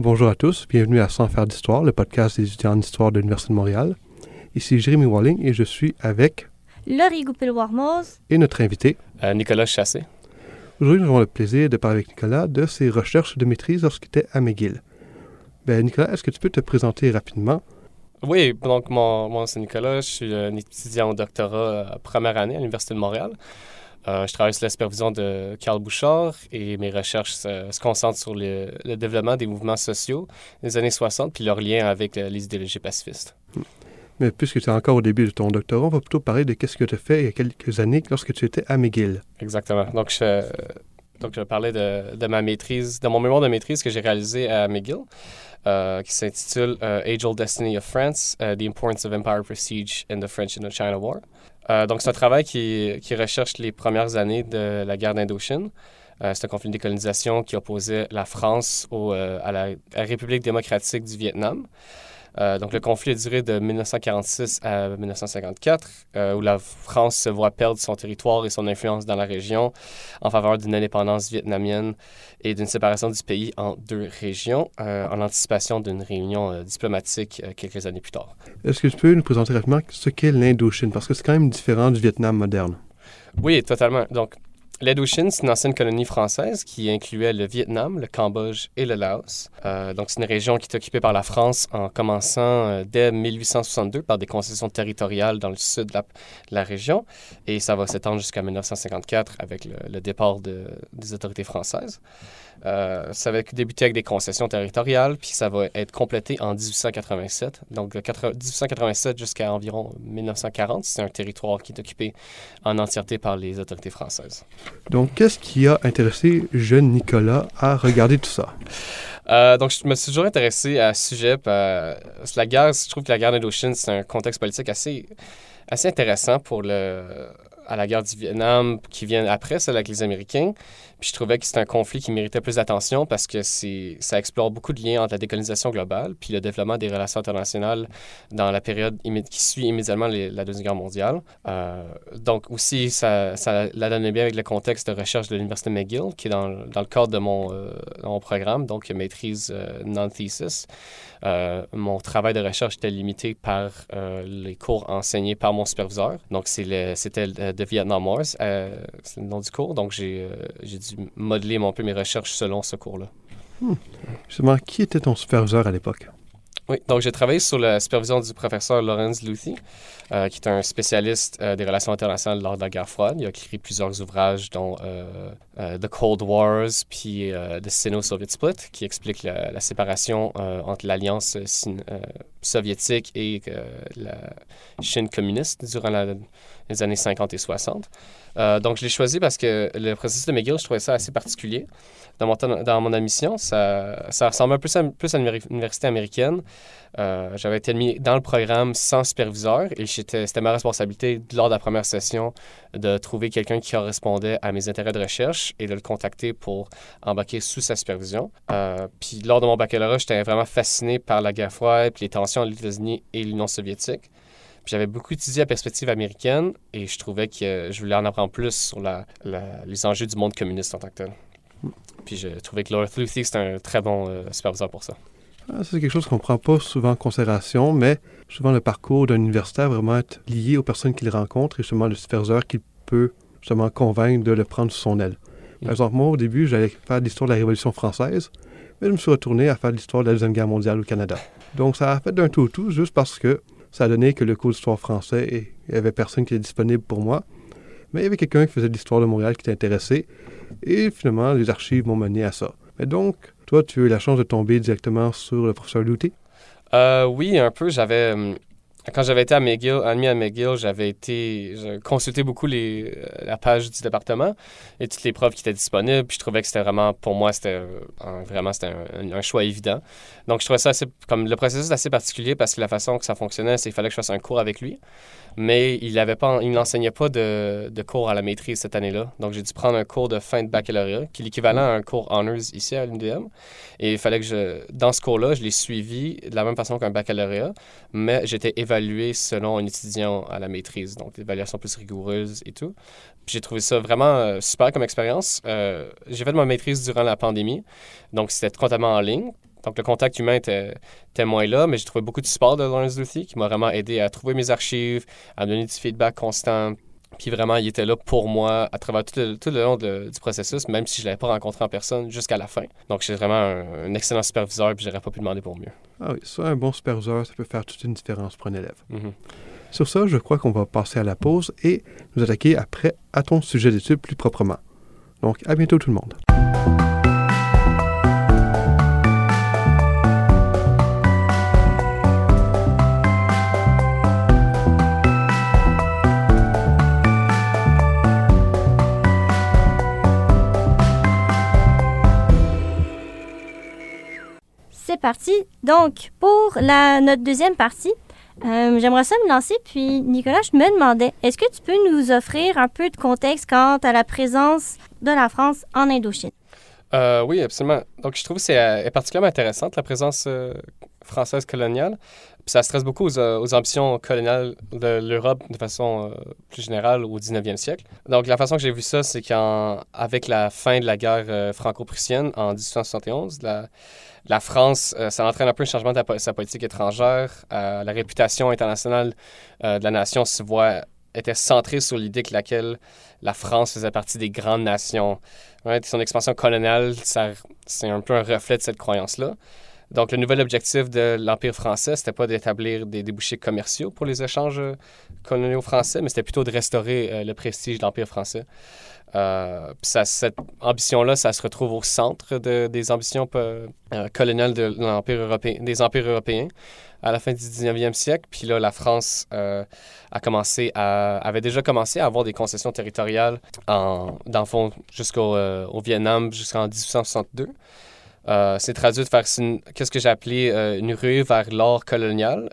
Bonjour à tous, bienvenue à Sans faire d'histoire, le podcast des étudiants d'histoire de l'Université de Montréal. Ici Jérémy Walling et je suis avec Laurie Goupil-Warmoz et notre invité euh, Nicolas Chassé. Aujourd'hui, nous avons le plaisir de parler avec Nicolas de ses recherches de maîtrise lorsqu'il était à McGill. Ben, Nicolas, est-ce que tu peux te présenter rapidement? Oui, donc mon, moi c'est Nicolas, je suis un étudiant au doctorat première année à l'Université de Montréal. Euh, je travaille sous la supervision de Carl Bouchard et mes recherches se, concentrent sur le, développement des mouvements sociaux des années 60 puis leur lien avec euh, les idéologies pacifistes. Mais puisque tu es encore au début de ton doctorat, on va plutôt parler de ce que tu as fait il y a quelques années lorsque tu étais à McGill. Exactement. Donc, je, donc, je parlais de, de ma maîtrise, de mon mémoire de maîtrise que j'ai réalisé à McGill. Euh, qui s'intitule Age Old Destiny of France, The Importance of Empire Prestige in the French Indochina War. Euh, donc, c'est un travail qui, recherche les premières années de la guerre d'Indochine. Euh, c'est un conflit de décolonisation qui opposait la France euh, à, la, République démocratique du Vietnam. Euh, donc, le conflit a duré de 1946 à 1954, euh, où la France se voit perdre son territoire et son influence dans la région en faveur d'une indépendance vietnamienne et d'une séparation du pays en deux régions, euh, en anticipation d'une réunion diplomatique quelques années plus tard. Est-ce que tu peux nous présenter rapidement ce qu'est l'Indochine? Parce que c'est quand même différent du Vietnam moderne. Oui, totalement. Donc, L'Indochine, c'est une ancienne colonie française qui incluait le Vietnam, le Cambodge et le Laos. Euh, donc, c'est une région qui est occupée par la France en commençant euh, dès 1862 par des concessions territoriales dans le sud de la, région. Et ça va s'étendre jusqu'à 1954 avec le, départ des autorités françaises. Euh, ça va débuter avec des concessions territoriales, puis ça va être complété en 1887. Donc, de 1887 jusqu'à environ 1940, c'est un territoire qui est occupé en entièreté par les autorités françaises. Donc, qu'est-ce qui a intéressé jeune Nicolas à regarder tout ça? Euh, donc, je me suis toujours intéressé à ce sujet. Euh, la guerre, je trouve que la guerre d'Indochine, c'est un contexte politique assez, assez intéressant pour le, à la guerre du Vietnam qui vient après, celle avec les Américains. Puis je trouvais que c'était un conflit qui méritait plus d'attention parce que c'est, ça explore beaucoup de liens entre la décolonisation globale puis le développement des relations internationales dans la période qui suit immédiatement la Deuxième Guerre mondiale. Euh, donc aussi, ça, ça la donnait bien avec le contexte de recherche de l'Université McGill, qui est dans, dans le cadre de mon, euh, mon programme, donc maîtrise euh, non-thesis. Euh, mon travail de recherche était limité par les cours enseignés par mon superviseur. Donc c'était de Vietnam Wars, c'est le nom du cours. Donc j'ai, j'ai modeler un peu mes recherches selon ce cours-là. Hmm. Justement, qui était ton superviseur à l'époque? Oui, donc j'ai travaillé sous la supervision du professeur Lawrence Luthi, euh, qui est un spécialiste euh, des relations internationales lors de la guerre froide. Il a écrit plusieurs ouvrages, dont euh, The Cold Wars, puis The Sino-Soviet Split, qui explique la, séparation entre l'alliance soviétique et la Chine communiste durant les années 50 et 60. Donc je l'ai choisi parce que le processus de McGill, je trouvais ça assez particulier dans mon, dans mon admission. Ça, ça ressemble un peu plus à une université américaine. Euh, j'avais été admis dans le programme sans superviseur et c'était ma responsabilité lors de la première session de trouver quelqu'un qui correspondait à mes intérêts de recherche et de le contacter pour embarquer sous sa supervision. Euh, puis lors de mon baccalauréat, j'étais vraiment fasciné par la guerre froide, puis les tensions entre les États-Unis et l'Union soviétique. J'avais beaucoup étudié la perspective américaine et je trouvais que je voulais en apprendre plus sur les enjeux du monde communiste en tant que tel. Puis j'ai trouvé que Laura Luthi, c'était un très bon euh, superviseur pour ça. Ah, c'est quelque chose qu'on ne prend pas souvent en considération, mais souvent le parcours d'un universitaire vraiment être lié aux personnes qu'il rencontre et justement le superviseur qui peut justement convaincre de le prendre sous son aile. Par exemple, moi, au début, j'allais faire l'histoire de la Révolution française, mais je me suis retourné à faire l'histoire de la Deuxième Guerre mondiale au Canada. Donc, ça a fait d'un tout au tout, juste parce que ça a donné que le cours d'histoire français, il n'y avait personne qui était disponible pour moi. Mais il y avait quelqu'un qui faisait l'histoire de Montréal qui était intéressé. Et finalement, les archives m'ont mené à ça. Mais donc, toi, tu as eu la chance de tomber directement sur le professeur Louté? Euh, oui, un peu. J'avais. Quand j'avais été à McGill, admis à McGill, j'avais été consulté beaucoup la page du département et toutes les preuves qui étaient disponibles. Puis je trouvais que c'était vraiment, pour moi, c'était vraiment c'était un, choix évident. Donc je trouvais ça assez, comme le processus assez particulier parce que la façon que ça fonctionnait, c'est qu'il fallait que je fasse un cours avec lui mais il avait pas, il n'enseignait pas de, de, cours à la maîtrise cette année-là. Donc, j'ai dû prendre un cours de fin de baccalauréat, qui est l'équivalent à un cours honors ici à l'UDM. Et il fallait que je, dans ce cours-là, je l'ai suivi de la même façon qu'un baccalauréat, mais j'étais évalué selon un étudiant à la maîtrise, donc l'évaluation plus rigoureuse et tout. J'ai trouvé ça vraiment euh, super comme expérience. Euh, j'ai fait ma maîtrise durant la pandémie, donc c'était totalement en ligne. donc le contact humain était, moins là, mais j'ai trouvé beaucoup de support de Lawrence Luthi qui m'a vraiment aidé à trouver mes archives, à me donner du feedback constant. Puis vraiment, il était là pour moi à travers tout le, tout le long de- du processus, même si je ne l'avais pas rencontré en personne jusqu'à la fin. Donc, j'ai vraiment un, un excellent superviseur, puis j'aurais pas pu demander pour mieux. Ah oui, ça, un bon superviseur, ça peut faire toute une différence pour un élève. Mhm. Sur ça, je crois qu'on va passer à la pause et nous attaquer après à ton sujet d'étude plus proprement. Donc, à bientôt tout le monde. Donc, pour notre deuxième partie, euh, j'aimerais ça me lancer. Puis, Nicolas, je me demandais, est-ce que tu peux nous offrir un peu de contexte quant à la présence de la France en Indochine? Euh, oui, absolument. Donc, je trouve que c'est euh, particulièrement intéressante, la présence française coloniale. Puis ça stresse beaucoup aux, ambitions coloniales de l'Europe de façon plus générale au 19e siècle. Donc, la façon que j'ai vu ça, c'est qu'avec la fin de la guerre franco-prussienne en 1871, la, la France, euh, ça entraîne un peu un changement de sa politique étrangère. Euh, la réputation internationale euh, de la nation se voit était centrée sur l'idée que laquelle la France faisait partie des grandes nations. Son expansion coloniale, c'est un peu un reflet de cette croyance-là. Donc, le nouvel objectif de l'Empire français, c'était pas d'établir des débouchés commerciaux pour les échanges coloniaux français, mais c'était plutôt de restaurer le prestige de l'Empire français. Euh, cette ambition-là, ça se retrouve au centre de- des ambitions euh, euh, coloniales de l'Empire européen, des empires européens à la fin du 19e siècle. Puis là, la France euh, a commencé à, avait déjà commencé à avoir des concessions territoriales en, dans le fond jusqu'au au Vietnam jusqu'en 1862. Euh, c'est traduit de faire qu'est-ce que j'ai appelé une ruée vers l'or colonial.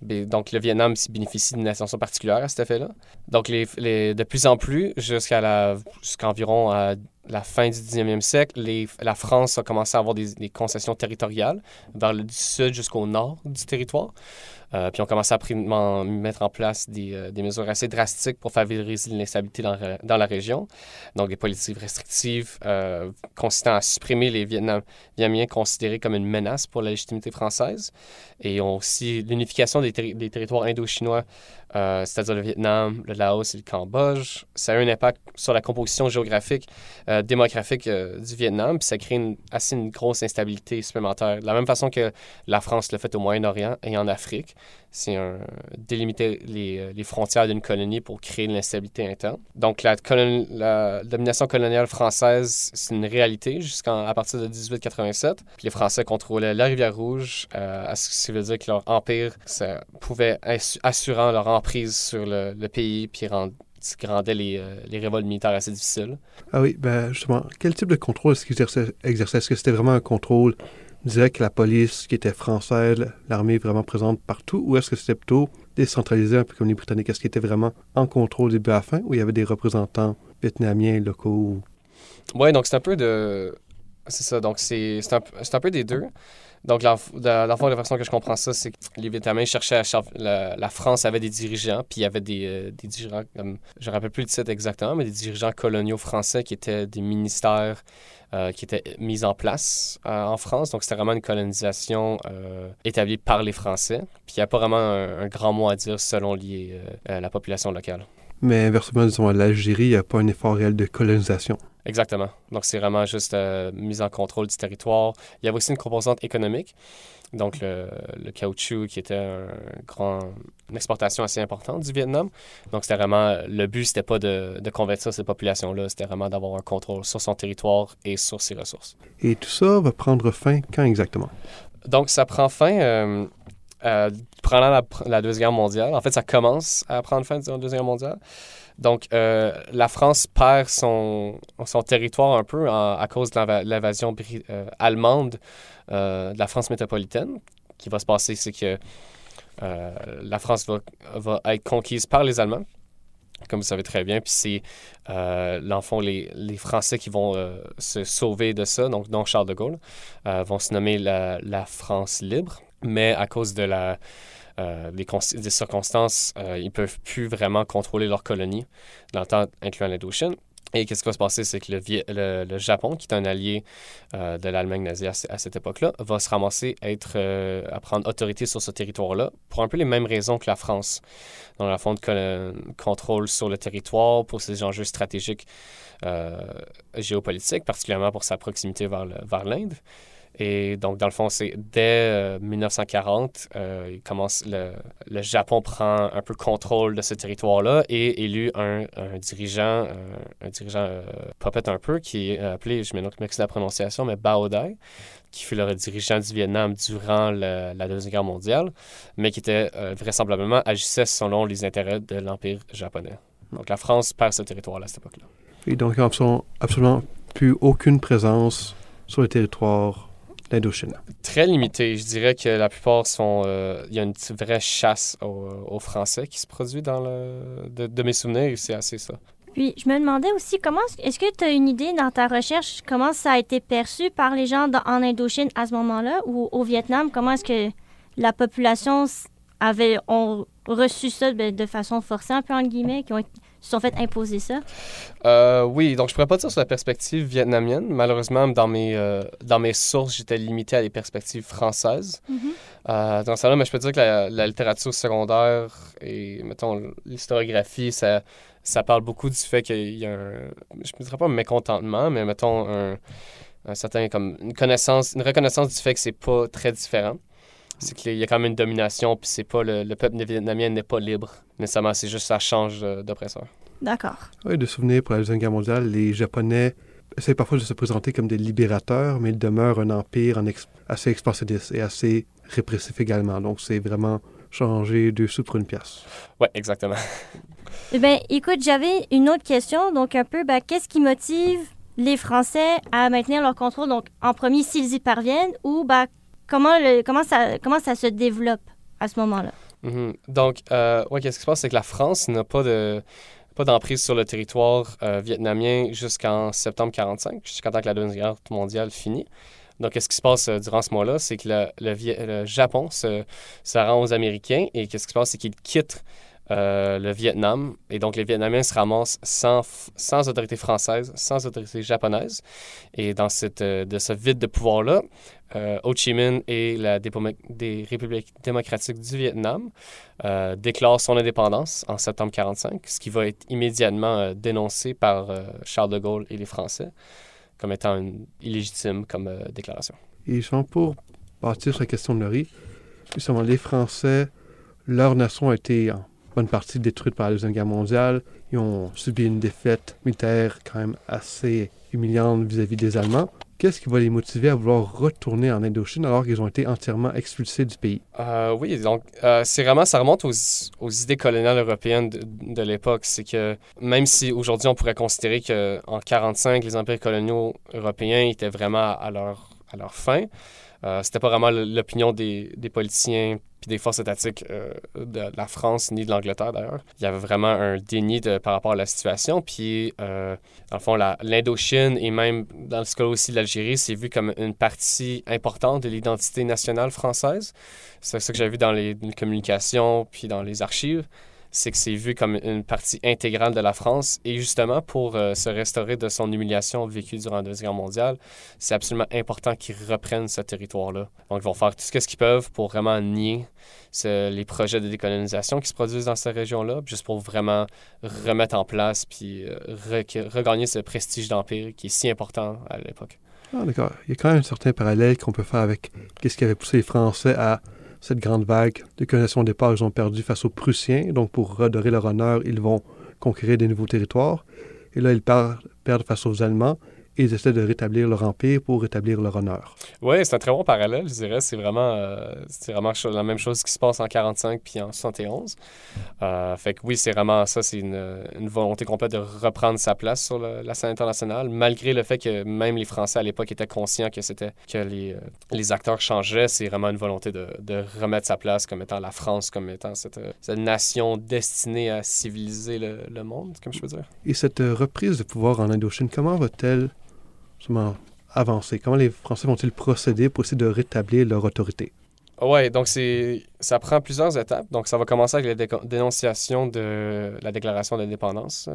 Donc, le Vietnam bénéficie d'une attention particulière à cet effet-là. Donc, de plus en plus, jusqu'à la, jusqu'environ à la fin du 19e siècle, la France a commencé à avoir des, concessions territoriales vers le sud jusqu'au nord du territoire. Euh, puis on commençait à mettre en place des, euh, des mesures assez drastiques pour favoriser l'instabilité dans, dans la région. Donc des politiques restrictives euh, consistant à supprimer les Vietnam- Vietnamiens considérés comme une menace pour la légitimité française. Et on aussi l'unification des, des territoires indo-chinois, euh, c'est-à-dire le Vietnam, le Laos et le Cambodge. Ça a eu un impact sur la composition géographique, euh, démographique euh, du Vietnam, puis ça crée une, assez une grosse instabilité supplémentaire. De la même façon que la France l'a fait au Moyen-Orient et en Afrique. C'est délimiter les, les frontières d'une colonie pour créer de l'instabilité interne. Donc, la, domination coloniale française, c'est une réalité jusqu'à partir de 1887. Puis les Français contrôlaient la rivière Rouge, à ce qui veut dire que leur empire pouvait assu- assurant leur emprise sur le, le pays, puis rend- qui rendait les, euh, les révoltes militaires assez difficiles. Ah oui, ben justement, quel type de contrôle est-ce qu'ils exerçaient? Est-ce que c'était vraiment un contrôle direct, la police qui était française, l'armée vraiment présente partout, ou est-ce que c'était plutôt décentralisé, un peu comme les Britanniques? Est-ce qu'ils étaient vraiment en contrôle début à la fin, ou il y avait des représentants vietnamiens locaux? ou- Oui, donc c'est un peu de. C'est ça, donc c'est un, c'est un peu des deux. Donc, dans le fond, la façon que je comprends ça, c'est que les Vietnamiens cherchaient à. La, la France avait des dirigeants, puis il y avait des, euh, des dirigeants, comme, je ne rappelle plus le titre exactement, mais des dirigeants coloniaux français qui étaient des ministères euh, qui étaient mis en place euh, en France. Donc, c'était vraiment une colonisation établie par les Français. Puis, il n'y a pas vraiment un, grand mot à dire selon la population locale. Mais inversement, disons, à l'Algérie, il n'y a pas un effort réel de colonisation. Exactement. Donc, c'est vraiment juste euh, mise en contrôle du territoire. Il y avait aussi une composante économique. Donc, le, le caoutchouc qui était un grand, une exportation assez importante du Vietnam. Donc, c'était vraiment, le but, c'était pas de, de convertir ces populations-là, c'était vraiment d'avoir un contrôle sur son territoire et sur ses ressources. Et tout ça va prendre fin quand exactement? Donc, ça prend fin euh, euh, pendant la, la Deuxième Guerre mondiale. En fait, ça commence à prendre fin durant la Deuxième Guerre mondiale. Donc, euh, la France perd son, son territoire un peu à cause de l'inva- l'invasion euh, allemande euh, de la France métropolitaine. Ce qui va se passer, c'est que la France va, va être conquise par les Allemands, comme vous savez très bien. Puis c'est, dans le fond, les, les Français qui vont se sauver de ça, donc dont Charles de Gaulle, vont se nommer la, la France libre. Mais à cause de la, euh, des, cons- des circonstances, euh, ils ne peuvent plus vraiment contrôler leur colonie, dans le temps incluant l'Indochine. Et qu'est-ce qui va se passer, c'est que le, Japon, qui est un allié euh, de l'Allemagne nazie à, ce- à cette époque-là, va se ramasser à, être, euh, à prendre autorité sur ce territoire-là pour un peu les mêmes raisons que la France. Dans la fond de contrôle sur le territoire, pour ses enjeux stratégiques géopolitiques, particulièrement pour sa proximité vers l'Inde. Et donc, dans le fond, c'est dès euh, 1940, euh, il commence le, le Japon prend un peu contrôle de ce territoire-là et élu un, un dirigeant, un, un dirigeant euh, puppet un peu, qui est appelé, je m'excuse la prononciation, mais Bao Dai, qui fut le dirigeant du Vietnam durant la Deuxième Guerre mondiale, mais qui était euh, vraisemblablement agissait selon les intérêts de l'Empire japonais. Donc, la France perd ce territoire-là à cette époque-là. Et donc, ils n'ont absolument plus aucune présence sur le territoire Très limité. Je dirais que la plupart sont. euh, Il y a une petite vraie chasse aux, aux Français qui se produit dans le. De, de mes souvenirs, c'est assez ça. Puis, je me demandais aussi, comment est-ce que tu as une idée dans ta recherche, comment ça a été perçu par les gens dans- en Indochine à ce moment-là ou au Vietnam? Comment est-ce que la population avait ont reçu ça de, de façon forcée, un peu entre guillemets, qui ont été- se sont fait imposer ça? Euh, oui, donc je pourrais pas dire sur la perspective vietnamienne. Malheureusement, dans mes, euh, dans mes sources, j'étais limité à des perspectives françaises. Euh, dans ça là mais je peux dire que la, la littérature secondaire et, mettons, l'historiographie, ça, ça parle beaucoup du fait qu'il y a un, je ne dirais pas un mécontentement, mais mettons un, un certain, comme une connaissance, une reconnaissance du fait que c'est pas très différent. C'est qu'il y a quand même une domination, puis c'est pas le, le peuple vietnamien n'est pas libre nécessairement, c'est juste ça change euh, d'oppresseur. D'accord. Oui, de souvenirs pour la Deuxième Guerre mondiale, les Japonais essaient parfois de se présenter comme des libérateurs, mais ils demeurent un empire en ex- assez expansionniste et assez répressif également. Donc, c'est vraiment changer deux sous pour une pièce. Ouais, exactement. Eh bien, écoute, j'avais une autre question. Donc, un peu, ben, qu'est-ce qui motive les Français à maintenir leur contrôle? Donc, en premier, s'ils y parviennent, ou ben, comment, comment, ça, comment ça se développe à ce moment-là? Mhm. Donc, euh, ouais, qu'est-ce qui se passe, c'est que la France n'a pas de pas d'emprise sur le territoire euh, vietnamien jusqu'en septembre 45, jusqu'à temps que la Deuxième Guerre mondiale finit. Donc, qu'est-ce qui se passe euh, durant ce mois-là, c'est que le, le le Japon se, se rend aux Américains et qu'est-ce qui se passe, c'est qu'ils quittent euh, le Vietnam et donc les Vietnamiens se ramassent sans, autorité française, sans autorité japonaise. Et dans euh, ce vide de pouvoir-là, euh, Ho Chi Minh et la des Républiques démocratiques du Vietnam déclarent son indépendance en septembre 45, ce qui va être immédiatement dénoncé par Charles de Gaulle et les Français comme étant une illégitime comme déclaration. Et justement, pour bâtir sur la question de Laurie, justement, les Français, leur nation a été en bonne partie détruite par la Deuxième Guerre mondiale. Ils ont subi une défaite militaire quand même assez humiliante vis-à-vis des Allemands. Qu'est-ce qui va les motiver à vouloir retourner en Indochine alors qu'ils ont été entièrement expulsés du pays? Euh, oui, donc euh, c'est vraiment, ça remonte aux, idées coloniales européennes de, l'époque. C'est que même si aujourd'hui on pourrait considérer qu'en 45 les empires coloniaux européens étaient vraiment à leur, à leur fin, euh, c'était pas vraiment l'opinion des, des politiciens puis des forces étatiques euh, de la France ni de l'Angleterre d'ailleurs. Il y avait vraiment un déni de, par rapport à la situation. Puis, euh, dans le fond, l'Indochine et même dans ce cas aussi l'Algérie, c'est vu comme une partie importante de l'identité nationale française. C'est ça que j'ai vu dans les, les communications puis dans les archives. C'est que c'est vu comme une partie intégrale de la France. Et justement, pour euh, se restaurer de son humiliation vécue durant la Deuxième Guerre mondiale, c'est absolument important qu'ils reprennent ce territoire-là. Donc, ils vont faire tout ce qu'ils peuvent pour vraiment nier les projets de décolonisation qui se produisent dans cette région-là, juste pour vraiment remettre en place puis euh, re- regagner ce prestige d'empire qui est si important à l'époque. Ah, d'accord. Il y a quand même un certain parallèle qu'on peut faire avec qu'est-ce qui avait poussé les Français à cette grande vague de colonisation au départ qu'ils ont perdu face aux Prussiens. Donc, pour redorer leur honneur, ils vont conquérir des nouveaux territoires. Et là, ils perdent face aux Allemands et ils essaient de rétablir leur empire pour rétablir leur honneur. Oui, c'est un très bon parallèle, je dirais. C'est vraiment, euh, c'est vraiment la même chose qui se passe en 45 puis en 71. Euh, fait que oui, c'est vraiment ça, c'est une, une volonté complète de reprendre sa place sur le- la scène internationale, malgré le fait que même les Français à l'époque étaient conscients que c'était que les, euh, les acteurs changeaient. C'est vraiment une volonté de, de remettre sa place comme étant la France, comme étant cette, cette nation destinée à civiliser le, le monde, comme je peux dire. Et cette reprise de pouvoir en Indochine, comment va-t-elle justement avancer? Comment les Français vont-ils procéder pour essayer de rétablir leur autorité? Ouais, donc ça prend plusieurs étapes. Donc, ça va commencer avec la dénonciation de la déclaration d'indépendance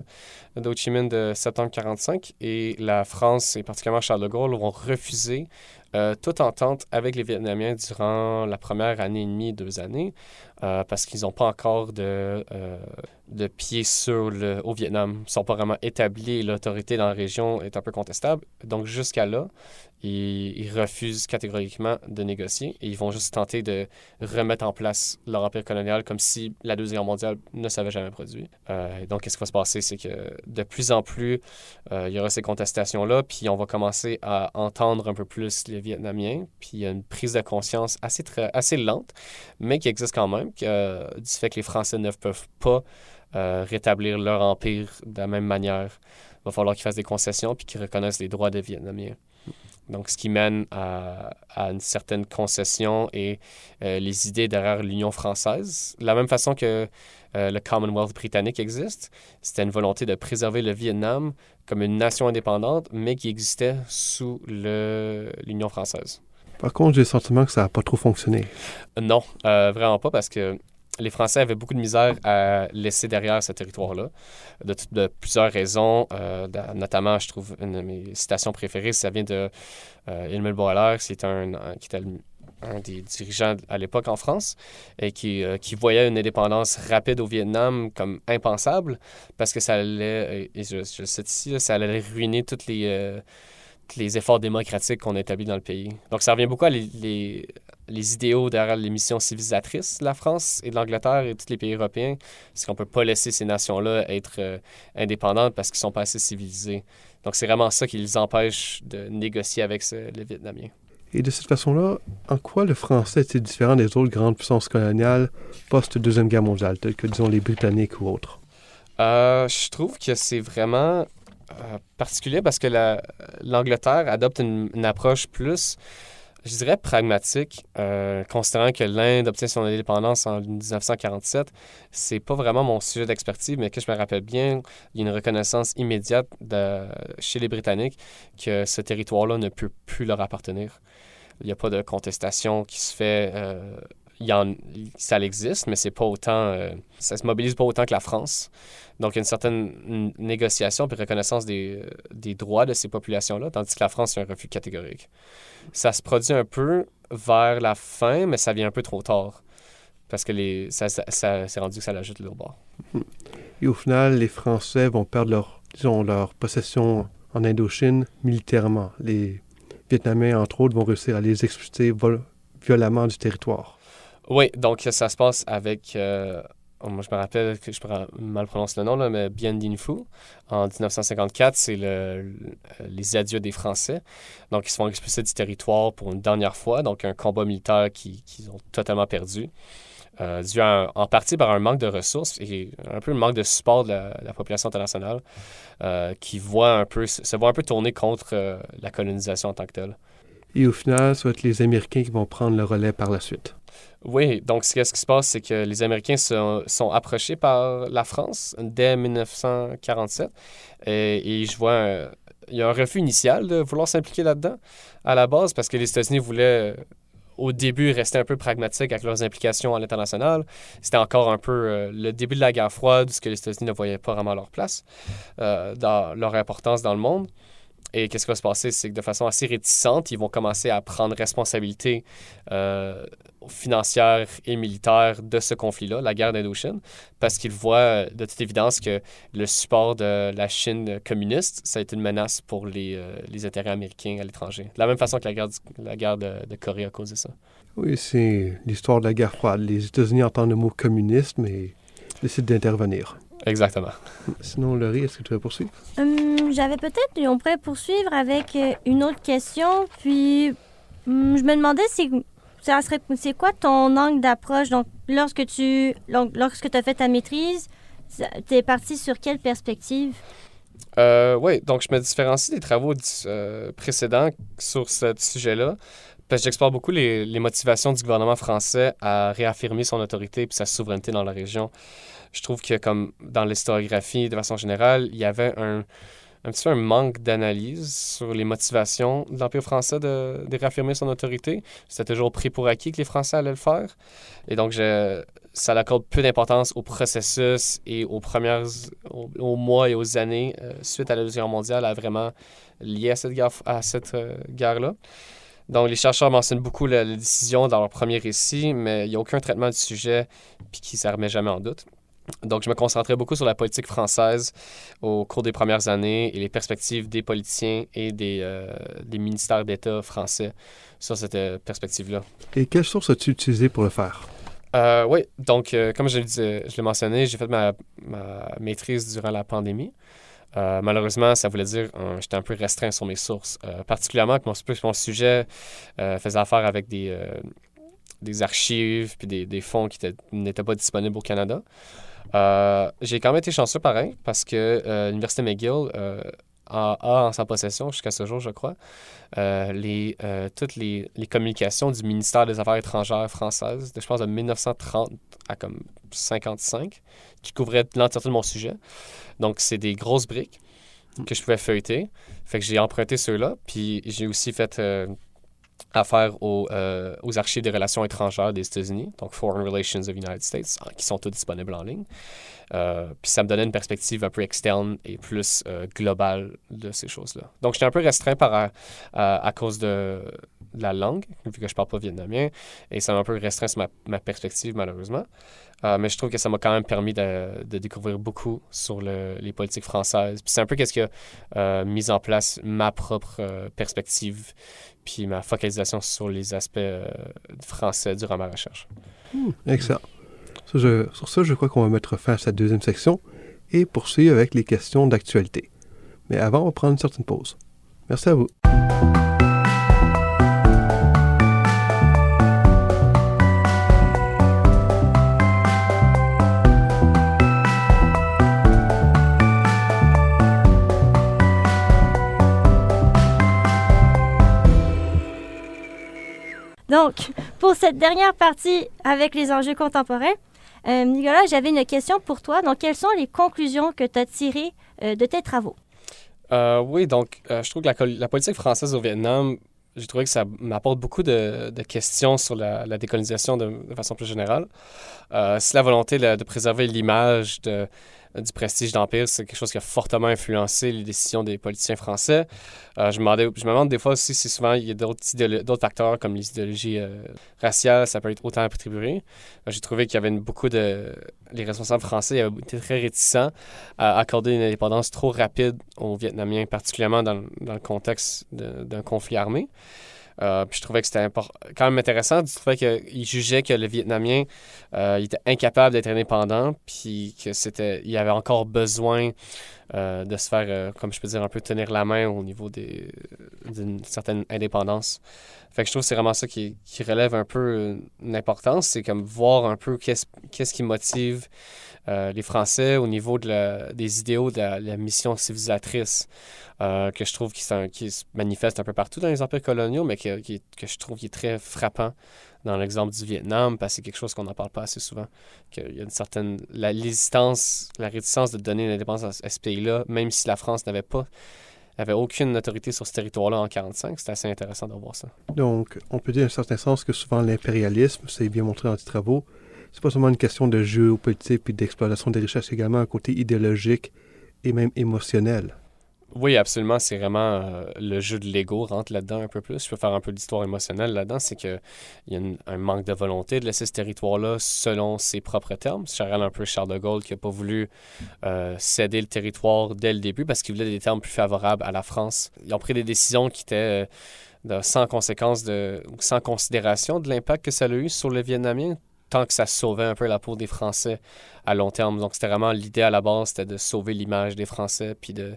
d'Ho Chi Minh de septembre 45 et la France et particulièrement Charles de Gaulle vont refuser euh, toute entente avec les Vietnamiens durant la première année et demie, deux années, euh, parce qu'ils n'ont pas encore de, euh, de pied sur le, au Vietnam. Ils sont pas vraiment établis l'autorité dans la région est un peu contestable. Donc, jusqu'à là, ils, refusent catégoriquement de négocier et ils vont juste tenter de remettre en place leur empire colonial comme si la Deuxième Guerre mondiale ne s'avait jamais produit. Euh, donc, qu'est-ce qui va se passer? C'est que de plus en plus, euh, il y aura ces contestations-là, puis on va commencer à entendre un peu plus les Vietnamiens, puis il y a une prise de conscience assez, très, assez lente, mais qui existe quand même, que, euh, du fait que les Français ne peuvent pas rétablir leur empire de la même manière. Il va falloir qu'ils fassent des concessions puis qu'ils reconnaissent les droits des Vietnamiens. Donc, ce qui mène à, une certaine concession et euh, les idées derrière l'Union française. De la même façon que euh, le Commonwealth britannique existe, c'était une volonté de préserver le Vietnam comme une nation indépendante, mais qui existait sous l'Union française. Par contre, j'ai le sentiment que ça n'a pas trop fonctionné. Non, euh, vraiment pas, parce que les Français avaient beaucoup de misère à laisser derrière ce territoire-là, de, plusieurs raisons. Euh, notamment, je trouve, une de mes citations préférées, ça vient de euh, Boiler, qui, était un, des dirigeants à l'époque en France, et qui, euh, qui, voyait une indépendance rapide au Vietnam comme impensable, parce que ça allait, et je, le cite ici, ça allait ruiner toutes les euh, efforts démocratiques qu'on a établis dans le pays. Donc, ça revient beaucoup à les, idéaux derrière les missions civilisatrices de la France et de l'Angleterre et tous les pays européens. C'est qu'on ne peut pas laisser ces nations-là être euh, indépendantes parce qu'ils ne sont pas assez civilisés. Donc, c'est vraiment ça qui les empêche de négocier avec les Vietnamiens. Et de cette façon-là, en quoi le français est-il différent des autres grandes puissances coloniales post-Deuxième Guerre mondiale, telles que, disons, les Britanniques ou autres? Euh, je trouve que c'est vraiment euh, particulier parce que l'Angleterre adopte une, approche plus, je dirais, pragmatique, euh, considérant que l'Inde obtient son indépendance en 1947. C'est pas vraiment mon sujet d'expertise, mais que je me rappelle bien, il y a une reconnaissance immédiate chez les Britanniques que ce territoire-là ne peut plus leur appartenir. Il n'y a pas de contestation qui se fait. Euh, ça existe, mais c'est pas autant, euh, ça se mobilise pas autant que la France. Donc, il y a une certaine négociation et reconnaissance des, euh, des droits de ces populations-là, tandis que la France, c'est un refus catégorique. Ça se produit un peu vers la fin, mais ça vient un peu trop tard, parce que les, ça, ça, c'est rendu que ça l'ajoute le bord. Et au final, les Français vont perdre leur, disons, leur possession en Indochine militairement. Les Vietnamiens, entre autres, vont réussir à les expulser violemment du territoire. Oui, donc ça se passe avec, euh, moi je me rappelle que je mal prononce le nom, là, mais Bien Dinh Phu. En 1954, c'est le, les adieux des Français. Donc ils se font expulser du territoire pour une dernière fois, donc un combat militaire qu'ils ont totalement perdu. Euh, dû en partie par un manque de ressources et un peu le manque de support de la, population internationale euh, qui voit un peu, se voit un peu tourner contre la colonisation en tant que telle. Et au final, ça va être les Américains qui vont prendre le relais par la suite. Oui, donc ce qui se passe, c'est que les Américains sont, sont, approchés par la France dès 1947 et, et je vois il y a un refus initial de vouloir s'impliquer là-dedans à la base parce que les États-Unis voulaient au début rester un peu pragmatiques avec leurs implications à l'international. C'était encore un peu euh, le début de la guerre froide, ce que les États-Unis ne voyaient pas vraiment leur place, euh, dans leur importance dans le monde. Et qu'est-ce qui va se passer? C'est que de façon assez réticente, ils vont commencer à prendre responsabilité euh, financière et militaire de ce conflit-là, la guerre d'Indochine, parce qu'ils voient euh, de toute évidence que le support de la Chine communiste, ça a été une menace pour les, euh, les intérêts américains à l'étranger. De la même façon que la guerre, la guerre de, de, Corée a causé ça. Oui, c'est l'histoire de la guerre froide. Les États-Unis entendent le mot communiste, mais décident d'intervenir. Exactement. Sinon, Laurie, est-ce que tu veux poursuivre? Hum, j'avais peut-être, on pourrait poursuivre avec euh, une autre question. Puis, hum, je me demandais si ça serait, c'est quoi ton angle d'approche? Donc, lorsque tu lorsque as fait ta maîtrise, tu es parti sur quelle perspective? Euh, oui, donc je me différencie des travaux euh, précédents sur ce sujet-là. Parce que j'explore beaucoup les, les, motivations du gouvernement français à réaffirmer son autorité et sa souveraineté dans la région je trouve que comme dans l'historiographie, de façon générale, il y avait un, un petit peu un manque d'analyse sur les motivations de l'Empire français de, réaffirmer son autorité. C'était toujours pris pour acquis que les Français allaient le faire. Et donc, je, ça accorde peu d'importance au processus et aux premières, mois et aux années euh, suite à la Deuxième Guerre mondiale à vraiment lié à cette, euh, guerre-là. Donc, les chercheurs mentionnent beaucoup la, décision dans leur premier récit, mais il n'y a aucun traitement du sujet puis qui ne remet jamais en doute. Donc, je me concentrais beaucoup sur la politique française au cours des premières années et les perspectives des politiciens et des, euh, des ministères d'État français sur cette euh, perspective-là. Et quelles sources as-tu utilisées pour le faire? Euh, oui, donc, comme je, je l'ai mentionné, j'ai fait ma, ma, maîtrise durant la pandémie. malheureusement, ça voulait dire que j'étais un peu restreint sur mes sources, particulièrement que mon, mon sujet faisait affaire avec des, des archives puis des, des fonds qui n'étaient pas disponibles au Canada. Euh, j'ai quand même été chanceux pareil parce que euh, l'Université McGill euh, a, en sa possession jusqu'à ce jour, je crois, les, toutes les, les, communications du ministère des Affaires étrangères françaises, de, je pense de 1930 à comme 55, qui couvraient l'entièreté de mon sujet. Donc, c'est des grosses briques que je pouvais feuilleter. Fait que j'ai emprunté ceux-là. Puis j'ai aussi fait affaire aux, euh, aux, archives des relations étrangères des États-Unis, donc Foreign Relations of the United States, qui sont tous disponibles en ligne. Euh, puis ça me donnait une perspective un peu externe et plus euh, globale de ces choses-là. Donc j'étais un peu restreint par, à cause de, la langue, vu que je parle pas vietnamien, et ça m'a un peu restreint sur ma, perspective, malheureusement. mais je trouve que ça m'a quand même permis de, découvrir beaucoup sur le, les politiques françaises. C'est un peu qu'est-ce qui a mis en place ma propre perspective puis ma focalisation sur les aspects euh, français durant ma recherche. Hmm, excellent. sur ça, je crois qu'on va mettre fin à cette deuxième section et poursuivre avec les questions d'actualité. Mais avant, on va prendre une certaine pause. Merci à vous. Donc, pour cette dernière partie avec les enjeux contemporains, euh, Nicolas, j'avais une question pour toi. Donc, quelles sont les conclusions que tu as tirées euh, de tes travaux? Euh, oui, donc, je trouve que la, politique française au Vietnam, j'ai trouvé que ça m'apporte beaucoup de, questions sur la, décolonisation de, façon plus générale. c'est la volonté de préserver l'image de du prestige d'Empire, c'est quelque chose qui a fortement influencé les décisions des politiciens français. Euh, je, me demandais, je me demande des fois aussi si souvent il y a d'autres facteurs comme les idéologies euh, raciales, ça peut être autant attribué. Euh, j'ai trouvé qu'il y avait beaucoup de... Les responsables français avaient été très réticents à accorder une indépendance trop rapide aux Vietnamiens, particulièrement dans le contexte d'un conflit armé. Euh, puis je trouvais que c'était quand même intéressant. Je trouvais qu'il jugeait que le Vietnamien euh, était incapable d'être indépendant, puis que c'était, il avait encore besoin euh, de se faire, comme je peux dire, un peu tenir la main au niveau d'une certaine indépendance. Fait que je trouve que c'est vraiment ça qui, qui relève un peu une c'est comme voir un peu qu'est-ce, qu'est-ce qui motive les Français au niveau de des idéaux de la mission civilisatrice. Euh, que je trouve qui, se manifeste un peu partout dans les empires coloniaux, mais que, je trouve qui est très frappant dans l'exemple du Vietnam, parce que c'est quelque chose qu'on n'en parle pas assez souvent, qu'il y a une certaine... La résistance, la réticence de donner l'indépendance à ce pays-là, même si la France n'avait pas avait aucune autorité sur ce territoire-là en 1945. C'est assez intéressant de voir ça. Donc, on peut dire en un certain sens que souvent l'impérialisme, c'est bien montré dans tes travaux, c'est pas seulement une question de géopolitique puis d'exploitation des richesses, également un côté idéologique et même émotionnel. Oui, absolument. C'est vraiment euh, le jeu de l'ego rentre là-dedans un peu plus. Je peux faire un peu d'histoire émotionnelle là-dedans. C'est qu'il y a un manque de volonté de laisser ce territoire-là selon ses propres termes. Je un peu Charles de Gaulle qui n'a pas voulu euh, céder le territoire dès le début parce qu'il voulait des termes plus favorables à la France. Ils ont pris des décisions qui étaient euh, sans conséquence, de, sans considération de l'impact que ça a eu sur les Vietnamiens tant que ça sauvait un peu la peau des Français à long terme. Donc, c'était vraiment l'idée à la base, c'était de sauver l'image des Français, puis de,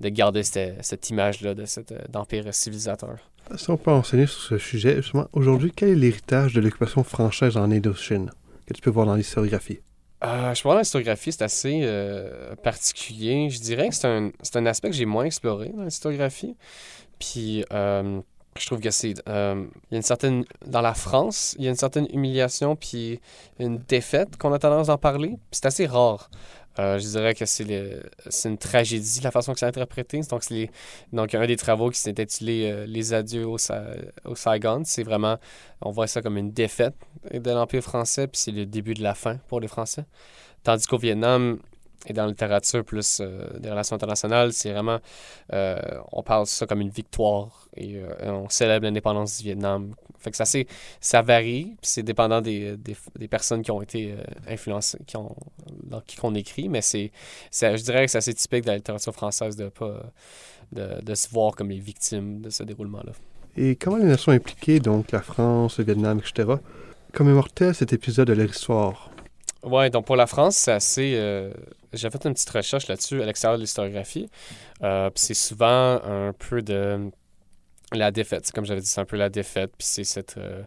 de garder cette, cette image-là de cet euh, d'empire civilisateur. Si on peut enseigner sur ce sujet, justement, aujourd'hui, quel est l'héritage de l'occupation française en Indochine que tu peux voir dans l'historiographie? Euh, je pense que l'historiographie, c'est assez euh, particulier. Je dirais que c'est un, un, aspect que j'ai moins exploré dans l'historiographie. Puis, je trouve que c'est. Euh, y a une certaine. Dans la France, il y a une certaine humiliation puis une défaite qu'on a tendance d'en parler. C'est assez rare. Euh, je dirais que c'est une tragédie, la façon que c'est interprété. Donc, c'est les- donc un des travaux qui s'est intitulé euh, Les adieux au, Sa- au Saigon, c'est vraiment, on voit ça comme une défaite de l'Empire français, puis c'est le début de la fin pour les Français. Tandis qu'au Vietnam, et dans la littérature plus euh, des relations internationales, c'est vraiment, euh, on parle de ça comme une victoire et euh, on célèbre l'indépendance du Vietnam. Fait que ça, ça varie, c'est dépendant des, des, personnes qui ont été influencées, qui ont, dans qui qu'on écrit, mais c'est- je dirais que c'est assez typique de la littérature française de pas de, de se voir comme les victimes de ce déroulement-là. Et comment les nations impliquées, donc la France, le Vietnam, etc., commémoraient cet épisode de leur histoire? Ouais, donc pour la France, c'est assez. euh, J'ai fait une petite recherche là-dessus à l'extérieur de l'historiographie. Euh, c'est souvent un peu de la défaite. Comme j'avais dit, c'est un peu la défaite. Puis c'est euh,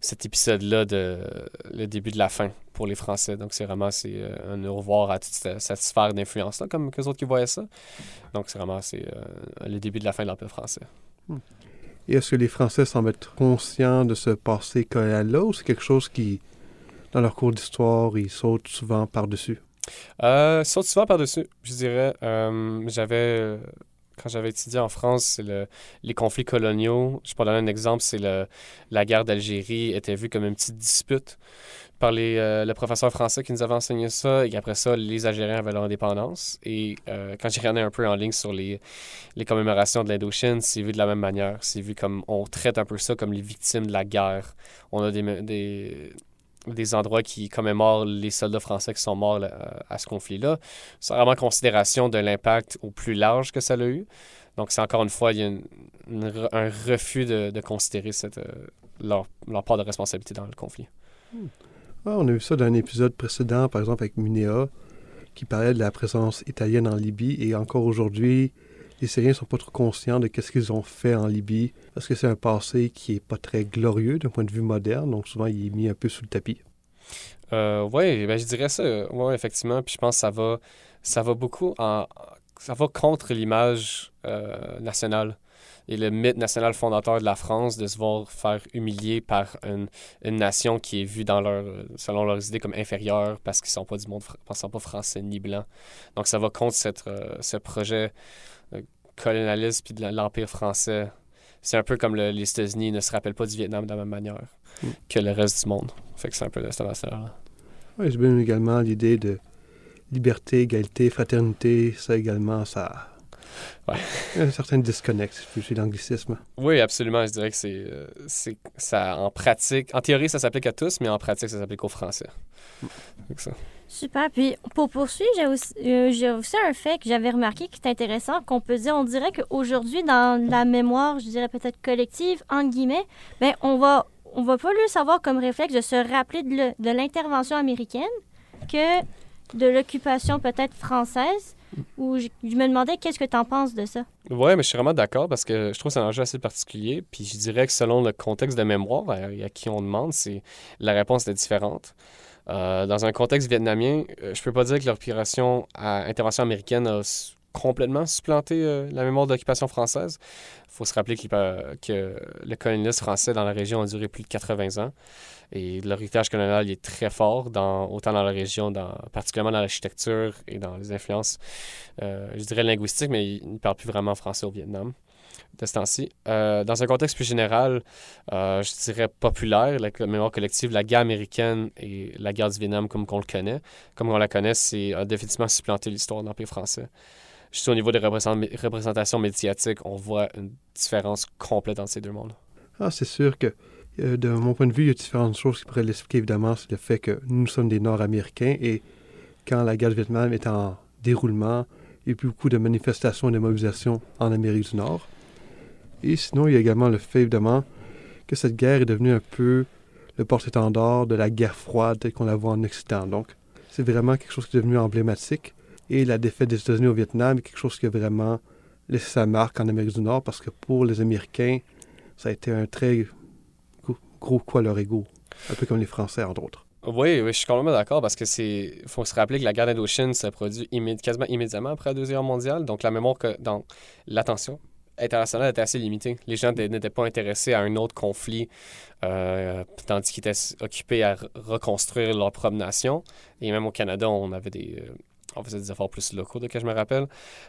cet épisode-là de le début de la fin pour les Français. Donc c'est vraiment euh, un au revoir à toute cette, sphère d'influence-là, comme que autres qui voyaient ça. Donc c'est vraiment le début de la fin de l'Empire français. Et est-ce que les Français semblent être conscients de ce passé colonial-là ou c'est quelque chose qui, dans leur cours d'histoire, ils sautent souvent par-dessus? Euh, saute souvent par-dessus, je dirais. Euh, j'avais, euh, quand j'avais étudié en France, le, les conflits coloniaux. Je peux donner un exemple, c'est le, la guerre d'Algérie était vue comme une petite dispute par les, euh, le professeur français qui nous avait enseigné ça. Et après ça, les Algériens avaient leur indépendance. Et euh, quand j'ai regardé un peu en ligne sur les, les commémorations de l'Indochine, c'est vu de la même manière. C'est vu comme, on traite un peu ça comme les victimes de la guerre. On a des, des endroits qui commémorent les soldats français qui sont morts à ce conflit-là. C'est vraiment en considération de l'impact au plus large que ça a eu. Donc, c'est encore une fois, il y a un refus de, considérer cette, euh, leur, part de responsabilité dans le conflit. Ah, on a vu ça dans un épisode précédent, par exemple avec Minéa, qui parlait de la présence italienne en Libye. Et encore aujourd'hui, les Syriens sont pas trop conscients de qu'est-ce qu'ils ont fait en Libye, parce que c'est un passé qui est pas très glorieux d'un point de vue moderne, donc souvent il est mis un peu sous le tapis. Euh, oui, ben, je dirais ça. Oui, effectivement. Puis je pense que ça va, ça va beaucoup. Ça va contre l'image euh, nationale et le mythe national fondateur de la France de se voir faire humilier par une, nation qui est vue selon leurs idées comme inférieure parce qu'ils ne sont pas du monde, fr- ne sont pas français ni blancs. Donc ça va contre euh, ce projet colonialiste puis de l'Empire français. C'est un peu comme le- les États-Unis ne se rappellent pas du Vietnam de la même manière Mm. que le reste du monde. Fait que c'est un peu de cette là Oui, j'ai bien également l'idée de liberté, égalité, fraternité, ça également, ça... Ouais. Il y a un certain disconnect, je utiliser l'anglicisme. Oui, absolument. Je dirais que c'est, euh, c'est ça en pratique. En théorie, ça s'applique à tous, mais en pratique, ça s'applique aux Français. Que ça. Super. Puis pour poursuivre, j'ai aussi, euh, j'ai aussi un fait que j'avais remarqué qui est intéressant, qu'on peut dire, on dirait qu'aujourd'hui, dans la mémoire, je dirais peut-être collective, entre guillemets, ben, on va, on va pas le savoir comme réflexe de se rappeler de, l'intervention américaine que de l'occupation peut-être française. Je, me demandais qu'est-ce que tu en penses de ça? Ouais, mais je suis vraiment d'accord parce que je trouve que c'est un enjeu assez particulier. Puis je dirais que selon le contexte de mémoire à, à qui on demande, la réponse est différente. Euh, dans un contexte vietnamien, euh, je peux pas dire que l'opération à américaine a complètement supplanté euh, la mémoire d'occupation française. Il faut se rappeler que le colonialisme français dans la région a duré plus de 80 ans. Et l'héritage colonial est très fort, dans, autant dans la région, particulièrement dans l'architecture et dans les influences, je dirais linguistiques, mais il ne parle plus vraiment français au Vietnam de ce temps-ci. Euh, dans un contexte plus général, euh, je dirais populaire, la mémoire collective, la guerre américaine et la guerre du Vietnam comme qu'on le connaît, comme on la connaît, c'est définitivement supplanté l'histoire de l'Empire français. Juste au niveau des représent- représentations médiatiques, on voit une différence complète entre ces deux mondes. Ah, c'est sûr que, euh, de mon point de vue, il y a différentes choses qui pourraient l'expliquer, évidemment. C'est le fait que nous sommes des Nord-Américains et quand la guerre du Vietnam est en déroulement, il y a eu beaucoup de manifestations et de mobilisations en Amérique du Nord. Et sinon, il y a également le fait, évidemment, que cette guerre est devenue un peu le porte-étendard de la guerre froide telle qu'on la voit en Occident. Donc, c'est vraiment quelque chose qui est devenu emblématique. Et la défaite des États-Unis au Vietnam est quelque chose qui a vraiment laissé sa marque en Amérique du Nord parce que pour les Américains, ça a été un très gros, à leur ego. Un peu comme les Français, entre autres. Oui, oui, je suis complètement d'accord parce que c'est. faut se rappeler que la guerre d'Indochine s'est produite quasiment immédiatement après la Deuxième Guerre mondiale. Donc, la mémoire que. dans l'attention internationale était assez limitée. Les gens n'étaient- pas intéressés à un autre conflit, euh, tandis qu'ils étaient occupés à re- reconstruire leur propre nation. Et même au Canada, on avait des. euh, on faisait des efforts plus locaux, de que je me rappelle.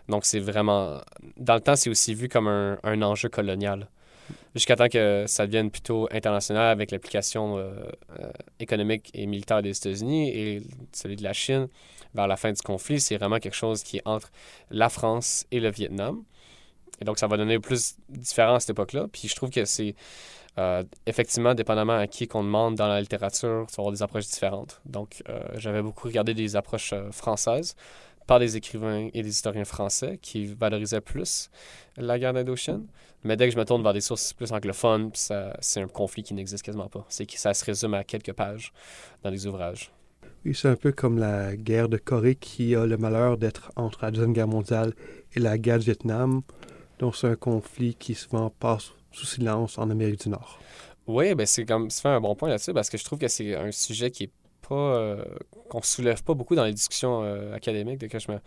Donc, c'est vraiment... Dans le temps, c'est aussi vu comme un, enjeu colonial. Jusqu'à temps que ça devienne plutôt international avec l'application euh, économique et militaire des États-Unis et celui de la Chine vers la fin du conflit, c'est vraiment quelque chose qui est entre la France et le Vietnam. Et donc, ça va donner plus différent à cette époque-là. Puis je trouve que c'est euh, effectivement, dépendamment à qui qu'on demande dans la littérature, tu vas avoir des approches différentes. Donc, euh, j'avais beaucoup regardé des approches euh, françaises par des écrivains et des historiens français qui valorisaient plus la guerre d'Indochine. Mais dès que je me tourne vers des sources plus anglophones, c'est un conflit qui n'existe quasiment pas. C'est que ça se résume à quelques pages dans les ouvrages. Oui, c'est un peu comme la guerre de Corée qui a le malheur d'être entre la Deuxième Guerre mondiale et la guerre du Vietnam. Donc, c'est un conflit qui souvent passe sous silence en Amérique du Nord. Oui, ben c'est comme fait un bon point là-dessus parce que je trouve que c'est un sujet qui est pas euh, qu'on soulève pas beaucoup dans les discussions euh, académiques de que je me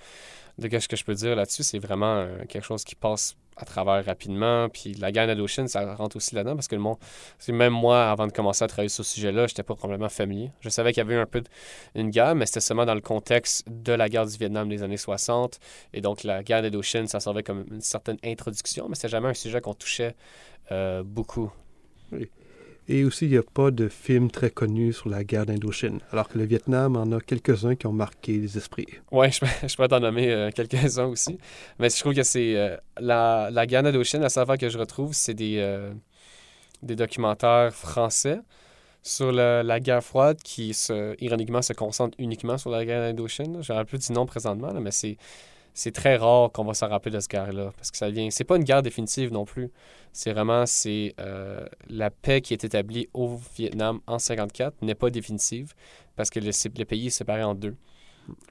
de ce que je peux dire là-dessus, c'est vraiment euh, quelque chose qui passe à travers rapidement. Puis la guerre d'Indochine, ça rentre aussi là-dedans parce que le monde, même moi, avant de commencer à travailler sur ce sujet-là, j'étais pas complètement familier. Je savais qu'il y avait eu un peu une guerre, mais c'était seulement dans le contexte de la guerre du Vietnam des années 60. Et donc la guerre d'Indochine, ça servait comme une certaine introduction, mais c'était jamais un sujet qu'on touchait euh, beaucoup. Oui. Et aussi, il n'y a pas de film très connu sur la guerre d'Indochine, alors que le Vietnam en a quelques-uns qui ont marqué les esprits. Oui, je, je, peux t'en nommer euh, quelques-uns aussi. Mais je trouve que c'est euh, la, la, guerre d'Indochine, la seule que je retrouve, c'est des, euh, des documentaires français sur la guerre froide qui, se, ironiquement, se concentrent uniquement sur la guerre d'Indochine. Je ne plus du nom présentement, mais c'est c'est très rare qu'on va s'en rappeler de ce guerre-là. Parce que ça vient. C'est pas une guerre définitive non plus. C'est vraiment c'est euh, la paix qui est établie au Vietnam en 54 n'est pas définitive parce que le, pays est séparé en deux.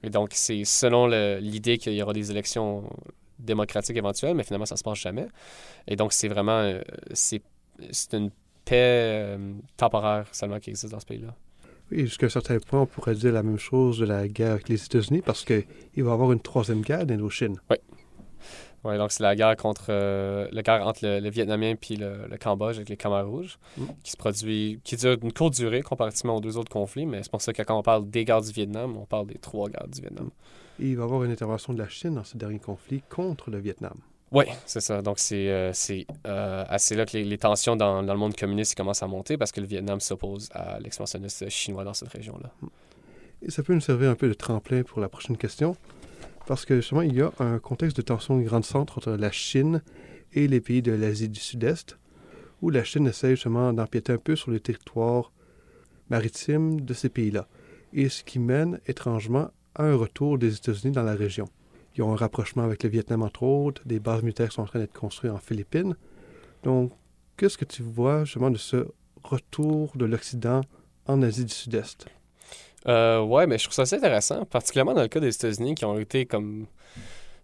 Et donc, c'est selon l'idée qu'il y aura des élections démocratiques éventuelles, mais finalement, ça se passe jamais. Et donc, c'est vraiment. Euh, c'est une paix euh, temporaire seulement qui existe dans ce pays-là. Oui, jusqu'à un certain point, on pourrait dire la même chose de la guerre avec les États-Unis parce qu'il va y avoir une troisième guerre d'Indochine. Oui. Oui, donc c'est la guerre contre euh, la guerre entre le, Vietnamien puis le, Cambodge avec les Khmers rouges, mm. qui se produit, qui dure une courte durée comparativement aux deux autres conflits, mais c'est pour ça que quand on parle des guerres du Vietnam, on parle des trois guerres du Vietnam. Et il va y avoir une intervention de la Chine dans ce dernier conflit contre le Vietnam. Oui, c'est ça. Donc, c'est euh, euh, assez là que les, tensions dans, le monde communiste commencent à monter parce que le Vietnam s'oppose à l'expansionnisme chinois dans cette région-là. Et ça peut nous servir un peu de tremplin pour la prochaine question, parce que justement, il y a un contexte de tension grandissante entre la Chine et les pays de l'Asie du Sud-Est, où la Chine essaie justement d'empiéter un peu sur le territoire maritime de ces pays-là, et ce qui mène étrangement à un retour des États-Unis dans la région. Ils ont un rapprochement avec le Vietnam, entre autres. Des bases militaires sont en train d'être construites en Philippines. Donc, qu'est-ce que tu vois justement de ce retour de l'Occident en Asie du Sud-Est? Euh, ouais, mais je trouve ça assez intéressant, particulièrement dans le cas des États-Unis qui ont été comme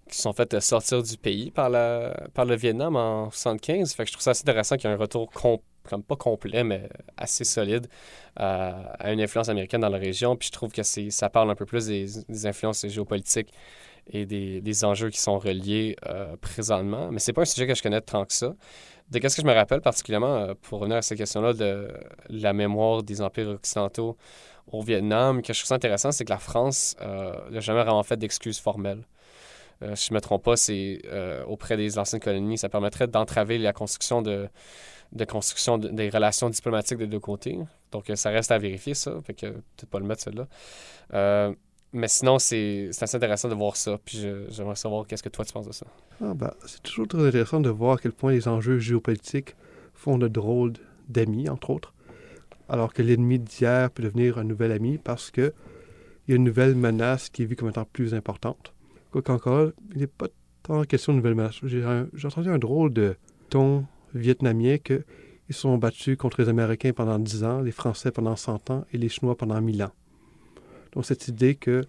qui sont fait sortir du pays par, la, par le Vietnam en 75. Fait que je trouve ça assez intéressant qu'il y ait un retour comme pas complet, mais assez solide euh, à une influence américaine dans la région. Puis je trouve que ça parle un peu plus des influences géopolitiques et des, des enjeux qui sont reliés euh, présentement. Mais c'est pas un sujet que je connais tant que ça. De qu'est-ce que je me rappelle particulièrement, euh, pour revenir à cette question-là de la mémoire des empires occidentaux au Vietnam, que je trouve ça intéressant, c'est que la France euh, n'a jamais vraiment fait d'excuses formelles. Euh, si je ne me trompe pas, c'est auprès des anciennes colonies, ça permettrait d'entraver la construction de, de construction des relations diplomatiques des deux côtés. Donc, ça reste à vérifier, ça. Peut-être pas le mettre, celle-là mais sinon, c'est assez intéressant de voir ça. Puis j'aimerais savoir qu'est-ce que toi tu penses de ça. Ah ben, c'est toujours très intéressant de voir à quel point les enjeux géopolitiques font de drôles d'amis, entre autres. Alors que l'ennemi d'hier peut devenir un nouvel ami parce qu'il y a une nouvelle menace qui est vue comme étant plus importante. Quoiqu'encore, il n'est pas tant question de nouvelle menace. J'ai entendu un drôle de ton vietnamien qu'ils sont battus contre les Américains pendant 10 ans, les Français pendant 100 ans et les Chinois pendant 1000 ans. Donc, cette idée qu'il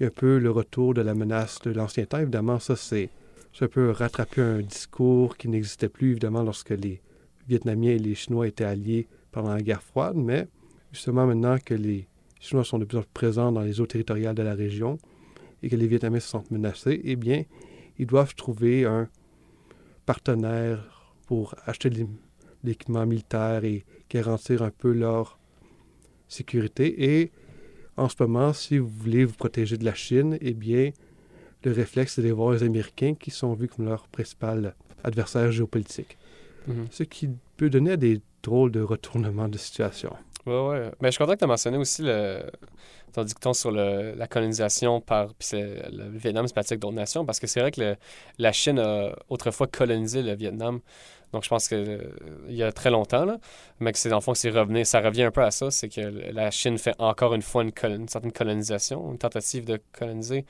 y a un peu le retour de la menace de l'ancien temps, évidemment, ça, c'est un peu rattraper un discours qui n'existait plus, évidemment, lorsque les Vietnamiens et les Chinois étaient alliés pendant la guerre froide, mais justement, maintenant que les Chinois sont de plus en plus présents dans les eaux territoriales de la région et que les Vietnamiens se sentent menacés, eh bien, ils doivent trouver un partenaire pour acheter l'équipement militaire et garantir un peu leur sécurité. Et en ce moment, si vous voulez vous protéger de la Chine, eh bien, le réflexe d'aller voir les Américains qui sont vus comme leur principal adversaire géopolitique. Mhm. Ce qui peut donner à des drôles de retournements de situation. Ouais, ouais. Mais je suis content que tu mentionné aussi le, ton dicton sur le- la colonisation par. Puis le Vietnam, c'est pratique d'autres nations, parce que c'est vrai que le- la Chine a autrefois colonisé le Vietnam. Donc je pense que il y a très longtemps, là, mais que c'est dans le fond, c'est revenu, ça revient un peu à ça, c'est que la Chine fait encore une fois une, certaine colonisation, une tentative de coloniser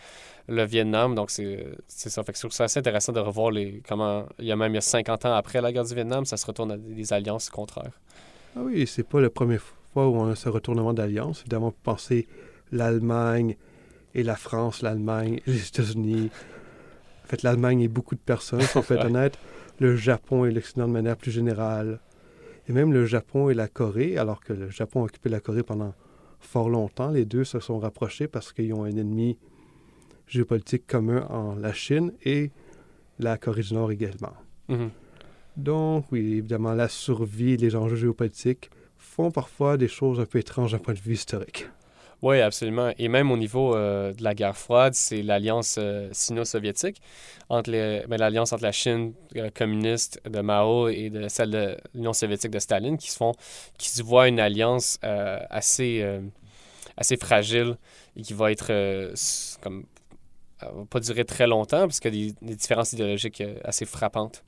le Vietnam. Donc c'est ça. Fait que je trouve ça assez intéressant de revoir les comment. Il y a même il y a 50 ans après la guerre du Vietnam, ça se retourne à des, des alliances contraires. Ah oui, c'est pas la première fois où on a ce retournement d'alliance. Évidemment, penser l'Allemagne et la France, l'Allemagne et les États-Unis. En fait, l'Allemagne et beaucoup de personnes, si on peut être honnête. Le Japon et l'Occident de manière plus générale. Et même le Japon et la Corée, alors que le Japon a occupé la Corée pendant fort longtemps, les deux se sont rapprochés parce qu'ils ont un ennemi géopolitique commun en la Chine et la Corée du Nord également. Mhm. Donc, oui, évidemment, la survie les enjeux géopolitiques font parfois des choses un peu étranges d'un point de vue historique. Oui, absolument. Et même au niveau euh, de la guerre froide, c'est l'alliance euh, sino-soviétique, entre ben, l'alliance entre la Chine euh, communiste de Mao et celle de l'Union soviétique de Staline, qui se font, qui se voit une alliance assez, assez fragile et qui va être comme va pas durer très longtemps parce qu'il y a des, différences idéologiques assez frappantes.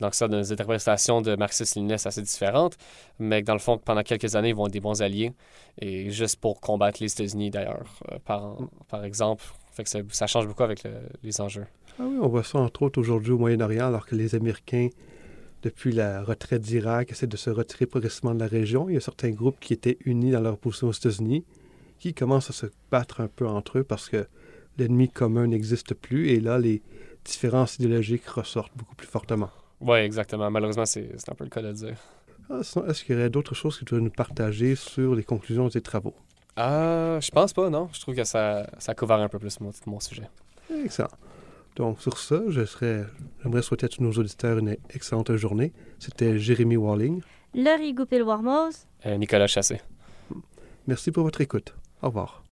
Donc ça, dans des interprétations de marxisme-léninisme assez différentes, mais dans le fond, pendant quelques années, ils vont être des bons alliés, et juste pour combattre les États-Unis d'ailleurs, euh, par, par exemple. Fait ça, change beaucoup avec le- les enjeux. Ah oui, on voit ça entre autres aujourd'hui au Moyen-Orient, alors que les Américains, depuis la retraite d'Irak, essaient de se retirer progressivement de la région. Il y a certains groupes qui étaient unis dans leur opposition aux États-Unis, qui commencent à se battre un peu entre eux parce que l'ennemi commun n'existe plus, et là, les différences idéologiques ressortent beaucoup plus fortement. Oui, exactement. Malheureusement, c'est c'est un peu le cas de le dire. Ah, sinon, est-ce qu'il y aurait d'autres choses que tu veux nous partager sur les conclusions de tes travaux? Ah, je pense pas, non. Je trouve que ça, ça couvre un peu plus mon, mon sujet. Excellent. Donc, sur ça, je serais, j'aimerais souhaiter à tous nos auditeurs une excellente journée. C'était Jérémy Walling. Laurie Goupil-Warmose. Euh, Nicolas Chassé. Merci pour votre écoute. Au revoir.